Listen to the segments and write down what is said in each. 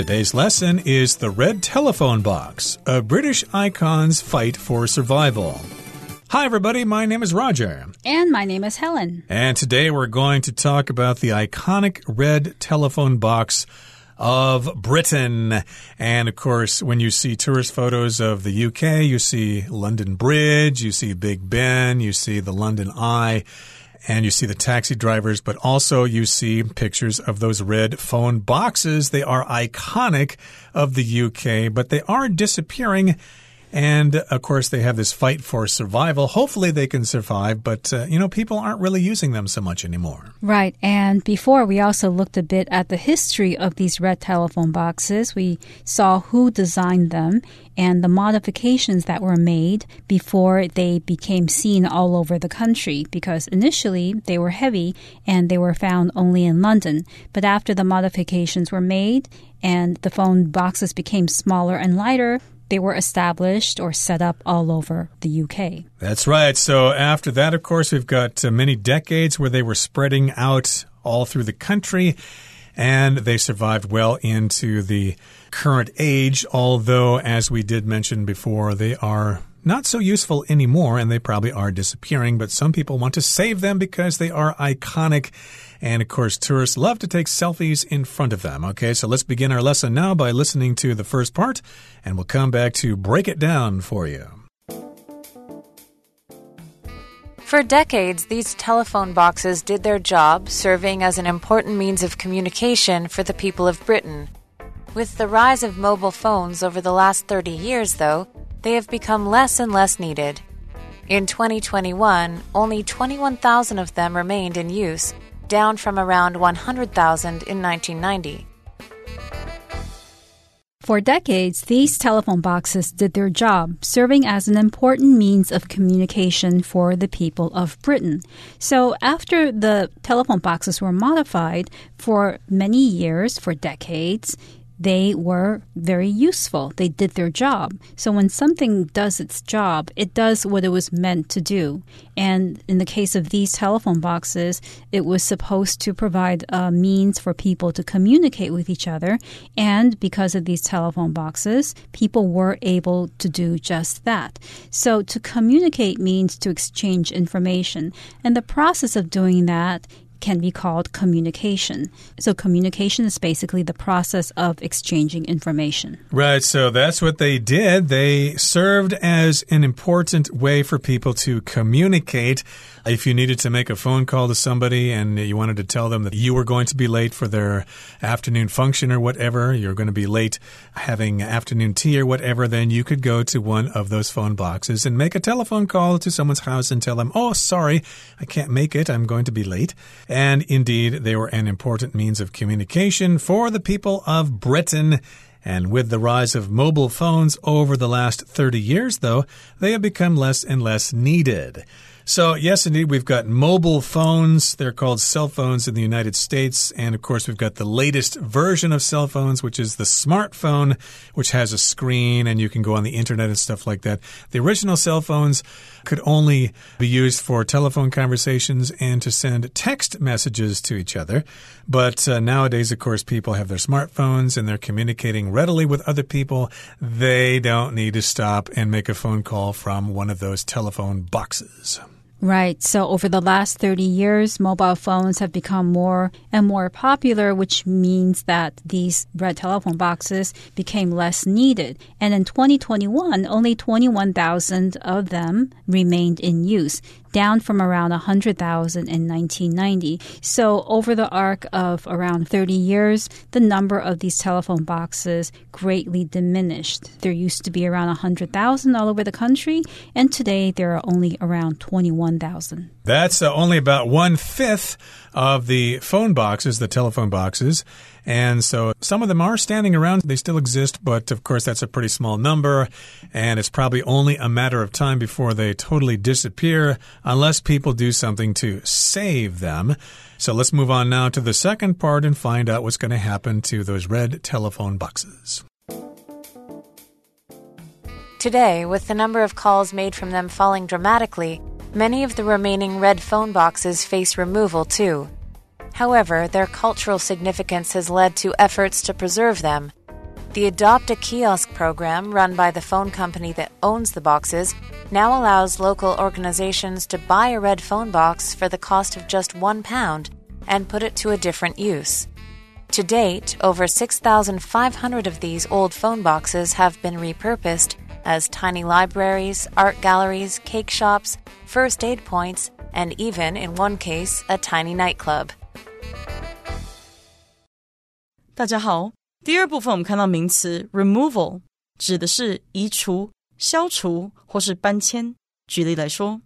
Today's lesson is The Red Telephone Box, a British icon's fight for survival. Hi, everybody. My name is Roger. And my name is Helen. And today we're going to talk about the iconic red telephone box of Britain. And of course, when you see tourist photos of the UK, you see London Bridge, you see Big Ben, you see the London Eye and you see the taxi drivers, but also you see pictures of those red phone boxes. They are iconic of the UK, but they are disappearing and of course, they have this fight for survival. Hopefully, they can survive, but uh, you know, people aren't really using them so much anymore. Right. And before, we also looked a bit at the history of these red telephone boxes. We saw who designed them and the modifications that were made before they became seen all over the country because initially they were heavy and they were found only in London. But after the modifications were made and the phone boxes became smaller and lighter, they were established or set up all over the UK. That's right. So after that, of course, we've got uh, many decades where they were spreading out all through the country and they survived well into the current age, although, as we did mention before, they are not so useful anymore and they probably are disappearing, but some people want to save them because they are iconic. And of course, tourists love to take selfies in front of them. Okay, so let's begin our lesson now by listening to the first part, and we'll come back to break it down for you. For decades, these telephone boxes did their job, serving as an important means of communication for the people of Britain. With the rise of mobile phones over the last 30 years, though, they have become less and less needed. In 2021, only 21,000 of them remained in use, down from around 100,000 in 1990. For decades, these telephone boxes did their job, serving as an important means of communication for the people of Britain. So, after the telephone boxes were modified for many years, for decades, they were very useful. They did their job. So when something does its job, it does what it was meant to do. And in the case of these telephone boxes, it was supposed to provide a means for people to communicate with each other. And because of these telephone boxes, people were able to do just that. So to communicate means to exchange information. And the process of doing that can be called communication. So, communication is basically the process of exchanging information. Right. So, that's what they did. They served as an important way for people to communicate. If you needed to make a phone call to somebody and you wanted to tell them that you were going to be late for their afternoon function or whatever, you're going to be late having afternoon tea or whatever, then you could go to one of those phone boxes and make a telephone call to someone's house and tell them, oh, sorry, I can't make it. I'm going to be late. And indeed, they were an important means of communication for the people of Britain. And with the rise of mobile phones over the last 30 years, though, they have become less and less needed. So, yes, indeed, we've got mobile phones. They're called cell phones in the United States. And of course, we've got the latest version of cell phones, which is the smartphone, which has a screen and you can go on the internet and stuff like that. The original cell phones could only be used for telephone conversations and to send text messages to each other. But uh, nowadays, of course, people have their smartphones and they're communicating readily with other people. They don't need to stop and make a phone call from one of those telephone boxes. Right. So over the last 30 years, mobile phones have become more and more popular, which means that these red telephone boxes became less needed. And in 2021, only 21,000 of them remained in use down from around 100,000 in 1990. So, over the arc of around 30 years, the number of these telephone boxes greatly diminished. There used to be around 100,000 all over the country, and today there are only around 21,000. That's uh, only about one fifth of the phone boxes, the telephone boxes. And so some of them are standing around. They still exist, but of course, that's a pretty small number. And it's probably only a matter of time before they totally disappear unless people do something to save them. So let's move on now to the second part and find out what's going to happen to those red telephone boxes. Today, with the number of calls made from them falling dramatically, Many of the remaining red phone boxes face removal too. However, their cultural significance has led to efforts to preserve them. The Adopt a Kiosk program, run by the phone company that owns the boxes, now allows local organizations to buy a red phone box for the cost of just one pound and put it to a different use. To date, over 6,500 of these old phone boxes have been repurposed as tiny libraries, art galleries, cake shops, first aid points, and even, in one case, a tiny nightclub. 大家好，第二部分我们看到名词 removal，指的是移除、消除或是搬迁。举例来说，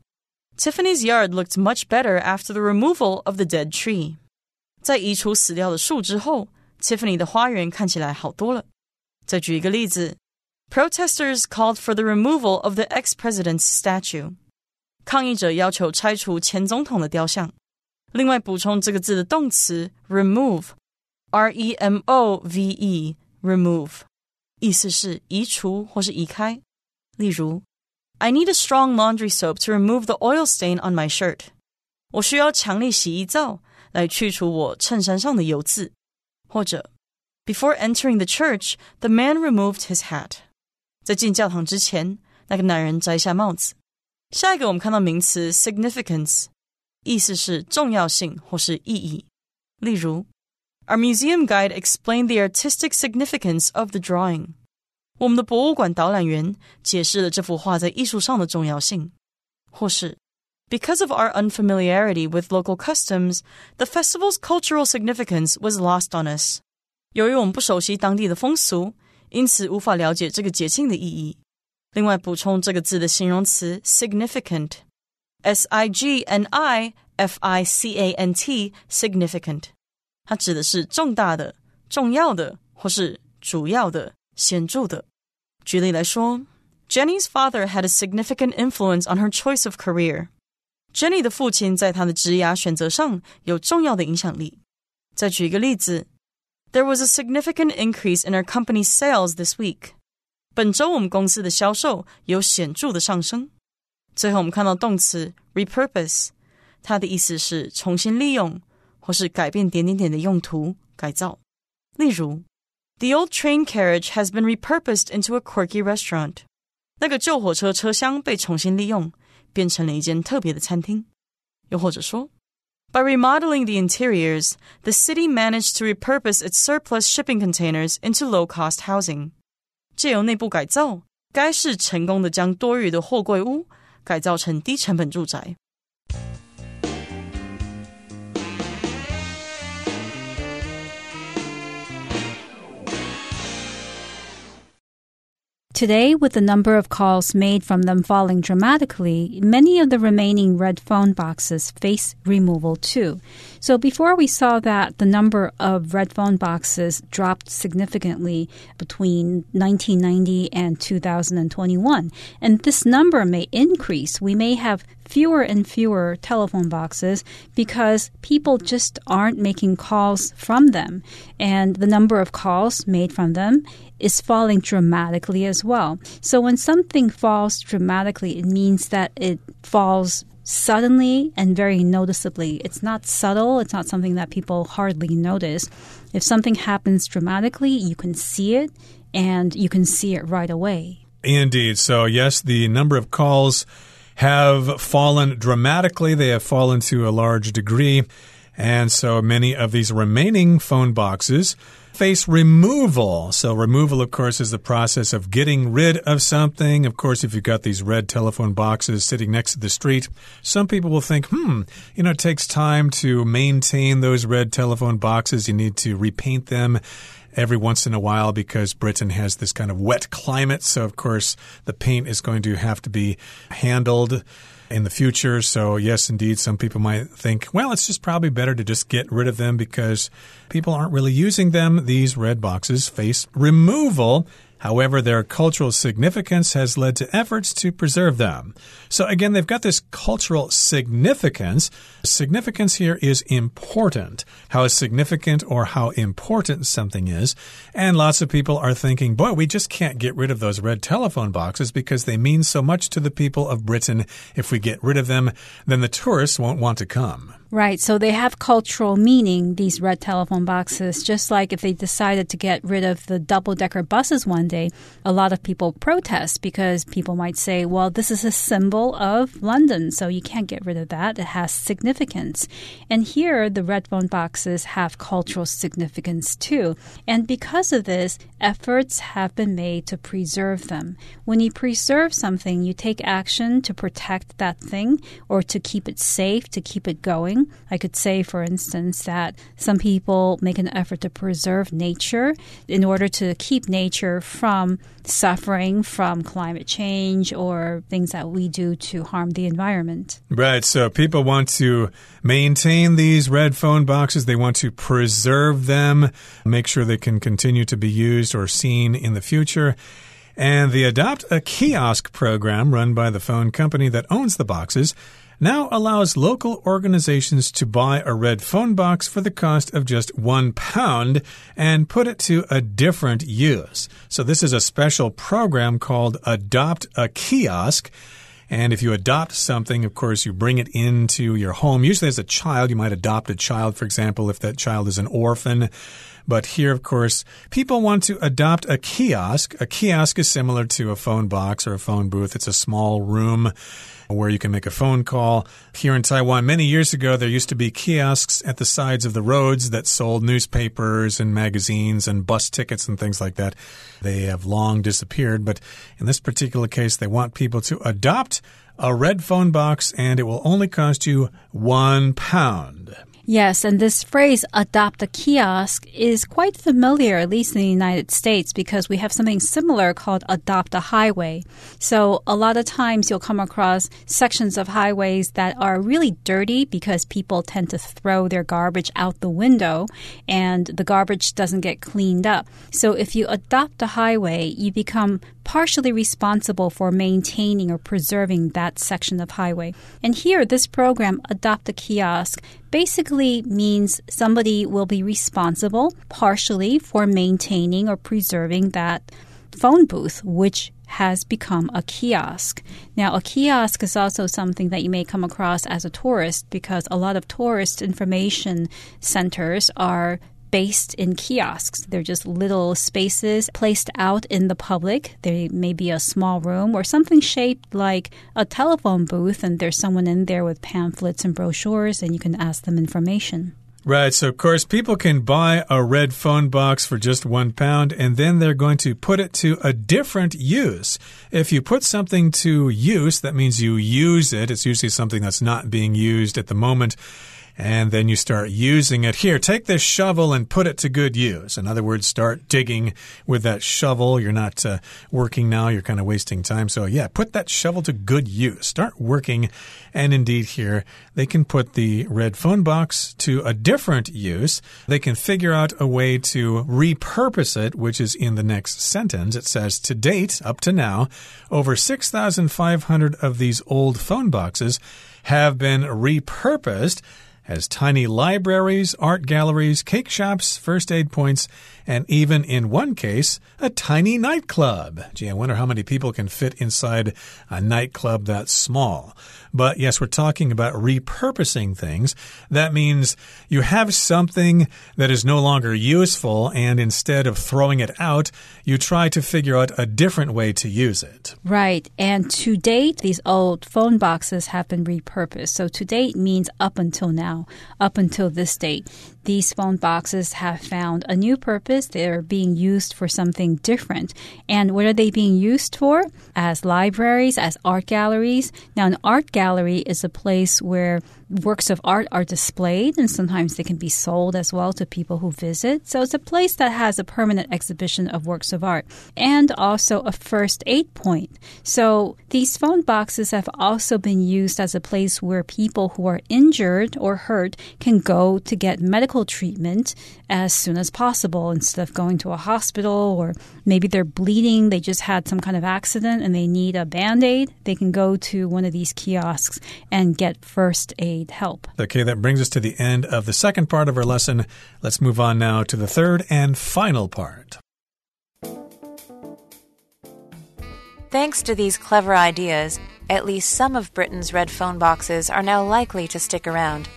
Tiffany's yard looked much better after the removal of the dead tree。在移除死掉的树之后，Tiffany 的花园看起来好多了。再举一个例子，Protesters called for the removal of the ex-president's statue。抗议者要求拆除前总统的雕像。 另外补充这个字的动词 remove，r e m o v e，remove，意思是移除或是移开。例如，I need a strong laundry soap to remove the oil stain on my shirt。我需要强力洗衣皂来去除我衬衫上的油渍。或者，Before entering the church, the man removed his hat。在进教堂之前，那个男人摘下帽子。下一个我们看到名词 significance， 意思是重要性或是意义。例如，Our museum guide explained the artistic significance of the drawing。我们的博物馆导览员解释了这幅画在艺术上的重要性。或是，Because of our unfamiliarity with local customs, the festival's cultural significance was lost on us。由于我们不熟悉当地的风俗，因此无法了解这个节庆的意义。另外补充这个字的形容词 significant，s i g n i f i c a n t，significant，它指的是重大的、重要的或是主要的、显着的。举例来说，Jenny's father had a significant influence on her choice of career。Jenny 的父亲在她的职业选择上有重要的影响力。再举一个例子，There was a significant increase in our company's sales this week。本周我们公司的销售有显着的上升。 最后，我们看到动词 repurpose，它的意思是重新利用或是改变点点点的用途、改造。例如，The old train carriage has been repurposed into a quirky restaurant。那个旧火车车厢被重新利用，变成了一间特别的餐厅。又或者说，By remodeling the interiors, the city managed to repurpose its surplus shipping containers into low-cost housing。借由内部改造，该市成功的将多余的货柜屋 改造成低成本住宅。Today, with the number of calls made from them falling dramatically, many of the remaining red phone boxes face removal too. So before we saw that the number of red phone boxes dropped significantly between 1990 and 2021. And this number may increase. We may have fewer and fewer telephone boxes because people just aren't making calls from them. And the number of calls made from them is falling dramatically as well. So when something falls dramatically, it means that it falls suddenly and very noticeably. It's not subtle, it's not something that people hardly notice. If something happens dramatically, you can see it and you can see it right away. Indeed. So, yes, the number of calls have fallen dramatically, they have fallen to a large degree. And so many of these remaining phone boxes face removal. So, removal, of course, is the process of getting rid of something. Of course, if you've got these red telephone boxes sitting next to the street, some people will think, hmm, you know, it takes time to maintain those red telephone boxes. You need to repaint them every once in a while because Britain has this kind of wet climate. So, of course, the paint is going to have to be handled in the future. So, yes, indeed, some people might think, well, it's just probably better to just get rid of them because people aren't really using them. These red boxes face removal. However, their cultural significance has led to efforts to preserve them. So again, they've got this cultural significance. Significance here is important. How significant or how important something is. And lots of people are thinking, boy, we just can't get rid of those red telephone boxes because they mean so much to the people of Britain. If we get rid of them, then the tourists won't want to come. Right. So they have cultural meaning, these red telephone boxes. Just like if they decided to get rid of the double decker buses one day, a lot of people protest because people might say, well, this is a symbol of London, so you can't get rid of that. It has significance. And here, the red phone boxes have cultural significance too. And because of this, efforts have been made to preserve them. When you preserve something, you take action to protect that thing or to keep it safe, to keep it going. I could say, for instance, that some people make an effort to preserve nature in order to keep nature from suffering from climate change or things that we do to harm the environment. Right. So people want to maintain these red phone boxes, they want to preserve them, make sure they can continue to be used or seen in the future. And the Adopt a Kiosk program, run by the phone company that owns the boxes, now allows local organizations to buy a red phone box for the cost of just one pound and put it to a different use. So, this is a special program called Adopt a Kiosk. And if you adopt something, of course, you bring it into your home. Usually, as a child, you might adopt a child, for example, if that child is an orphan. But here, of course, people want to adopt a kiosk. A kiosk is similar to a phone box or a phone booth, it's a small room where you can make a phone call. Here in Taiwan, many years ago, there used to be kiosks at the sides of the roads that sold newspapers and magazines and bus tickets and things like that. They have long disappeared, but in this particular case, they want people to adopt a red phone box and it will only cost you one pound. Yes, and this phrase adopt a kiosk is quite familiar, at least in the United States, because we have something similar called adopt a highway. So a lot of times you'll come across sections of highways that are really dirty because people tend to throw their garbage out the window and the garbage doesn't get cleaned up. So if you adopt a highway, you become partially responsible for maintaining or preserving that section of highway. And here, this program, Adopt a Kiosk, basically means somebody will be responsible partially for maintaining or preserving that phone booth, which has become a kiosk. Now, a kiosk is also something that you may come across as a tourist because a lot of tourist information centers are based in kiosks. They're just little spaces placed out in the public. There may be a small room or something shaped like a telephone booth, and there's someone in there with pamphlets and brochures, and you can ask them information. Right. So, of course, people can buy a red phone box for just one pound and then they're going to put it to a different use. If you put something to use, that means you use it. It's usually something that's not being used at the moment and then you start using it. Here, take this shovel and put it to good use. In other words, start digging with that shovel. You're not uh, working now, you're kind of wasting time. So, yeah, put that shovel to good use. Start working. And indeed, here, they can put the red phone box to a different use. They can figure out a way to repurpose it, which is in the next sentence. It says, To date, up to now, over 6,500 of these old phone boxes have been repurposed has tiny libraries, art galleries, cake shops, first aid points, and even in one case, a tiny nightclub. Gee, I wonder how many people can fit inside a nightclub that small. But yes, we're talking about repurposing things. That means you have something that is no longer useful, and instead of throwing it out, you try to figure out a different way to use it. Right. And to date, these old phone boxes have been repurposed. So to date means up until now up until this date, these phone boxes have found a new purpose. They're being used for something different. And what are they being used for? As libraries, as art galleries. Now, an art gallery is a place where works of art are displayed, and sometimes they can be sold as well to people who visit. So it's a place that has a permanent exhibition of works of art and also a first aid point. So these phone boxes have also been used as a place where people who are injured or hurt can go to get medical treatment as soon as possible instead of going to a hospital or maybe they're bleeding, they just had some kind of accident and they need a band aid. They can go to one of these kiosks and get first aid help. Okay, that brings us to the end of the second part of our lesson. Let's move on now to the third and final part. Thanks to these clever ideas, at least some of Britain's red phone boxes are now likely to stick around.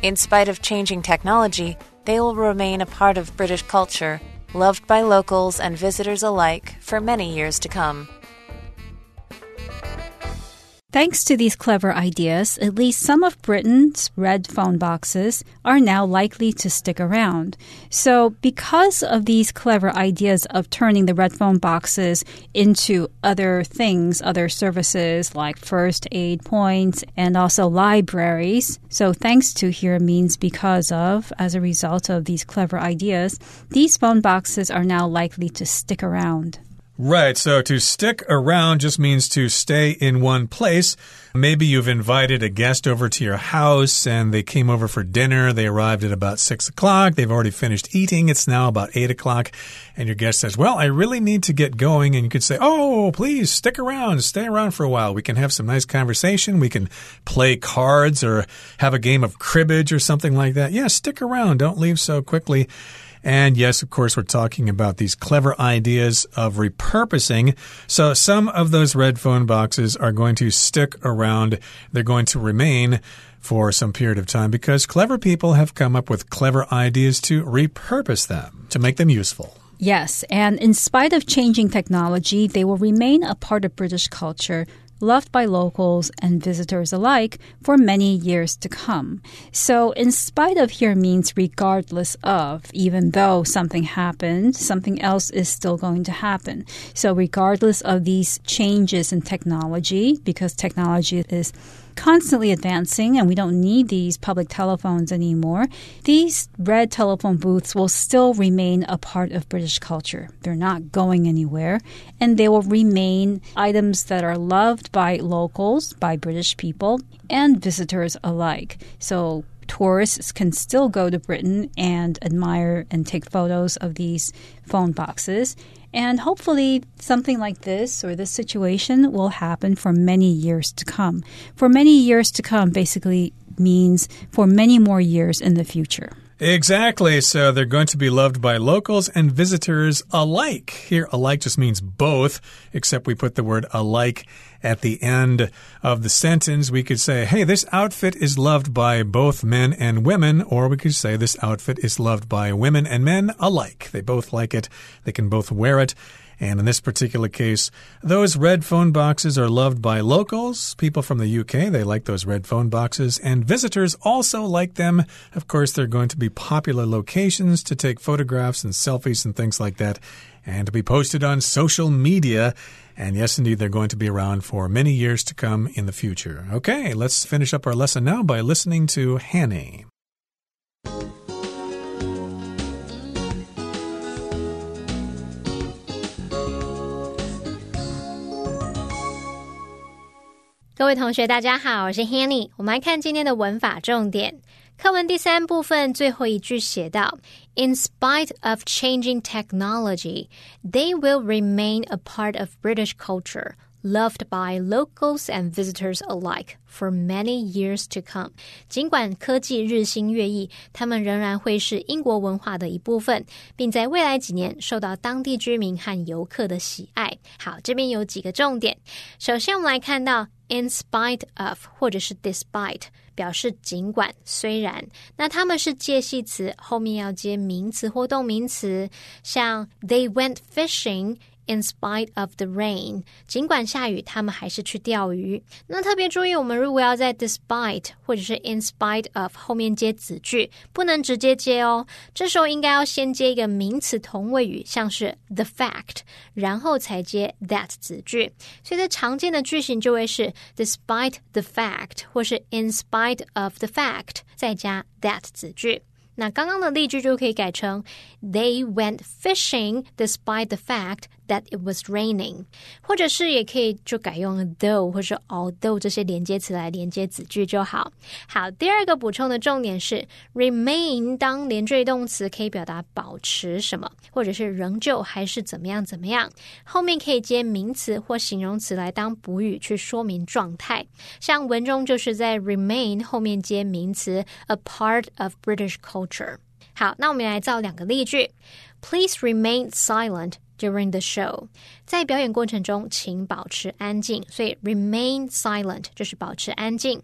In spite of changing technology, they will remain a part of British culture, loved by locals and visitors alike for many years to come. Thanks to these clever ideas, at least some of Britain's red phone boxes are now likely to stick around. So, because of these clever ideas of turning the red phone boxes into other things, other services like first aid points and also libraries, so thanks to here means because of, as a result of these clever ideas, these phone boxes are now likely to stick around. Right. So to stick around just means to stay in one place. Maybe you've invited a guest over to your house and they came over for dinner. They arrived at about six o'clock. They've already finished eating. It's now about eight o'clock. And your guest says, Well, I really need to get going. And you could say, Oh, please stick around. Stay around for a while. We can have some nice conversation. We can play cards or have a game of cribbage or something like that. Yeah, stick around. Don't leave so quickly. And yes, of course, we're talking about these clever ideas of repurposing. So some of those red phone boxes are going to stick around, they're going to remain for some period of time because clever people have come up with clever ideas to repurpose them, to make them useful. Yes, and in spite of changing technology, they will remain a part of British culture loved by locals and visitors alike for many years to come. So, in spite of here means regardless of, even though something happened, something else is still going to happen. So, regardless of these changes in technology, because technology is constantly advancing and we don't need these public telephones anymore, these red telephone booths will still remain a part of British culture. They're not going anywhere and they will remain items that are loved by locals, by British people, and visitors alike. So tourists can still go to Britain and admire and take photos of these phone boxes. And hopefully, something like this or this situation will happen for many years to come. For many years to come basically means for many more years in the future. Exactly. So they're going to be loved by locals and visitors alike. Here, alike just means both, except we put the word alike at the end of the sentence. We could say, hey, this outfit is loved by both men and women, or we could say this outfit is loved by women and men alike. They both like it, they can both wear it. And in this particular case, those red phone boxes are loved by locals, people from the UK. They like those red phone boxes, and visitors also like them. Of course, they're going to be popular locations to take photographs and selfies and things like that, and to be posted on social media. And yes, indeed, they're going to be around for many years to come in the future. Okay, let's finish up our lesson now by listening to Hanny. 各位同学，大家好，我是 Hanny。我们来看今天的文法重点。课文第三部分最后一句写到 ：In spite of changing technology, they will remain a part of British culture loved by locals and visitors alike for many years to come。尽管科技日新月异，他们仍然会是英国文化的一部分，并在未来几年受到当地居民和游客的喜爱。好，这边有几个重点。首先，我们来看到 in spite of 或者是 despite， 表示尽管、虽然。那他们是介系词，后面要接名词或动名词，像 they went fishing。In spite of the rain，尽管下雨，他们还是去钓鱼。那特别注意，我们如果要在 despite 或者是 in spite of 后面接子句，不能直接接哦。这时候应该要先接一个名词同位语，像是 the fact，然后才接 that 子句。所以在常见的句型就会是 despite the fact，或是 in spite of the fact，再加 that 子句。那刚刚的例句就可以改成 They went fishing despite the fact that it was raining，或者是也可以就改用 though 或者 although 这些连接词来连接子句就好。好，第二个补充的重点是 remain 当连缀动词可以表达保持什么，或者是仍旧还是怎么样怎么样，后面可以接名词或形容词来当补语去说明状态。像文中就是在 remain 后面接名词 a part of British culture。好，那我们来造两个例句。Please remain silent during the show。在表演过程中，请保持安静。所以 remain silent 就是保持安静。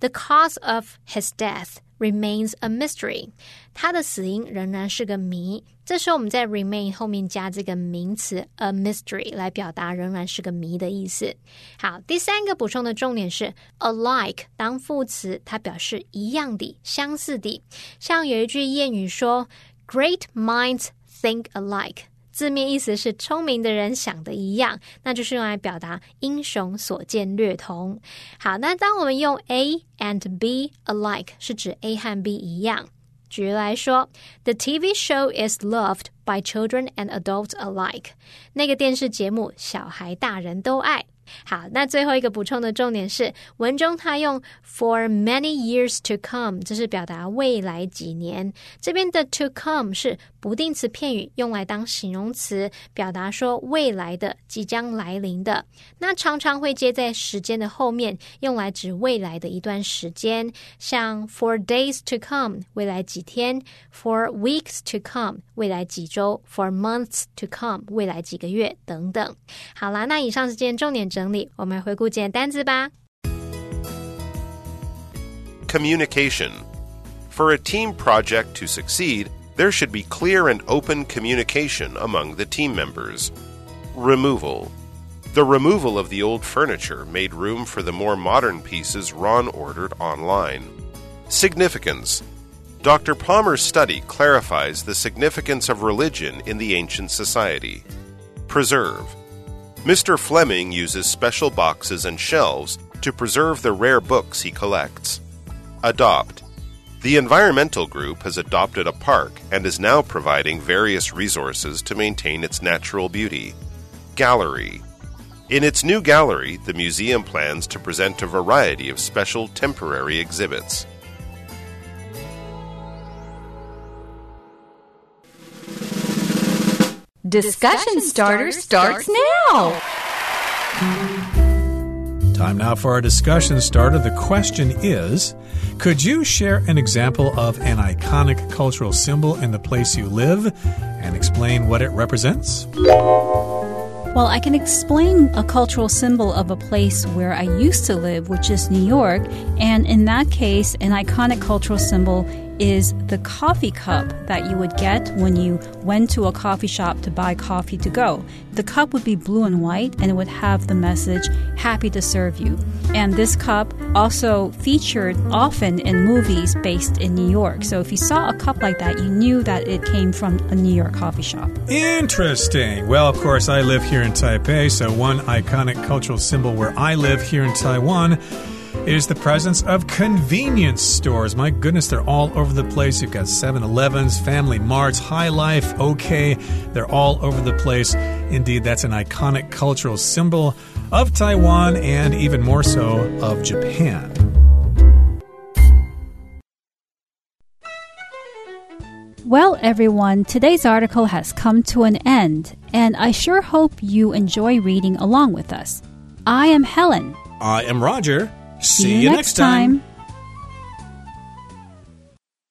The cause of his death remains a mystery。他的死因仍然是个谜。这时候我们在 remain 后面加这个名词 a mystery 来表达仍然是个谜的意思。好，第三个补充的重点是 alike 当副词，它表示一样的、相似的。像有一句谚语说：“Great minds think alike。”字面意思是聪明的人想的一样，那就是用来表达英雄所见略同。好，那当我们用 A and B alike，是指 A 和 B 一样。举例来说，The TV show is loved by children and adults alike。那个电视节目，小孩大人都爱。好，那最后一个补充的重点是，文中它用 for many years to come，这是表达未来几年。这边的 to come 是不定词片语，用来当形容词，表达说未来的、即将来临的。那常常会接在时间的后面，用来指未来的一段时间。像 for days to come，未来几天；for weeks to come，未来几周；for months to come，未来几个月等等。好啦，那以上是今天重点整。整理，我们回顾简单字吧。Communication. For a team project to succeed, there should be clear and open communication among the team members. Removal. The removal of the old furniture made room for the more modern pieces Ron ordered online. Significance. Dr. Palmer's study clarifies the significance of religion in the ancient society. Preserve. Mr. Fleming uses special boxes and shelves to preserve the rare books he collects. Adopt. The environmental group has adopted a park and is now providing various resources to maintain its natural beauty. Gallery. In its new gallery, the museum plans to present a variety of special temporary exhibits. Discussion starter starts now. Time now for our discussion starter. The question is Could you share an example of an iconic cultural symbol in the place you live and explain what it represents? Well, I can explain a cultural symbol of a place where I used to live, which is New York. And in that case, an iconic cultural symbol is the coffee cup that you would get when you went to a coffee shop to buy coffee to go. The cup would be blue and white and it would have the message, happy to serve you. And this cup also featured often in movies based in New York. So if you saw a cup like that, you knew that it came from a New York coffee shop. Interesting. Well, of course, I live here in Taipei, so one iconic cultural symbol where I live here in Taiwan is the presence of convenience stores. My goodness, they're all over the place. You've got 7 Elevens, Family Marts, Hi-Life, OK. They're all over the place. Indeed, that's an iconic cultural symbol of Taiwan and even more so of Japan. Well, everyone, today's article has come to an end, and I sure hope you enjoy reading along with us. I am Helen. I am Roger. See, you, next time.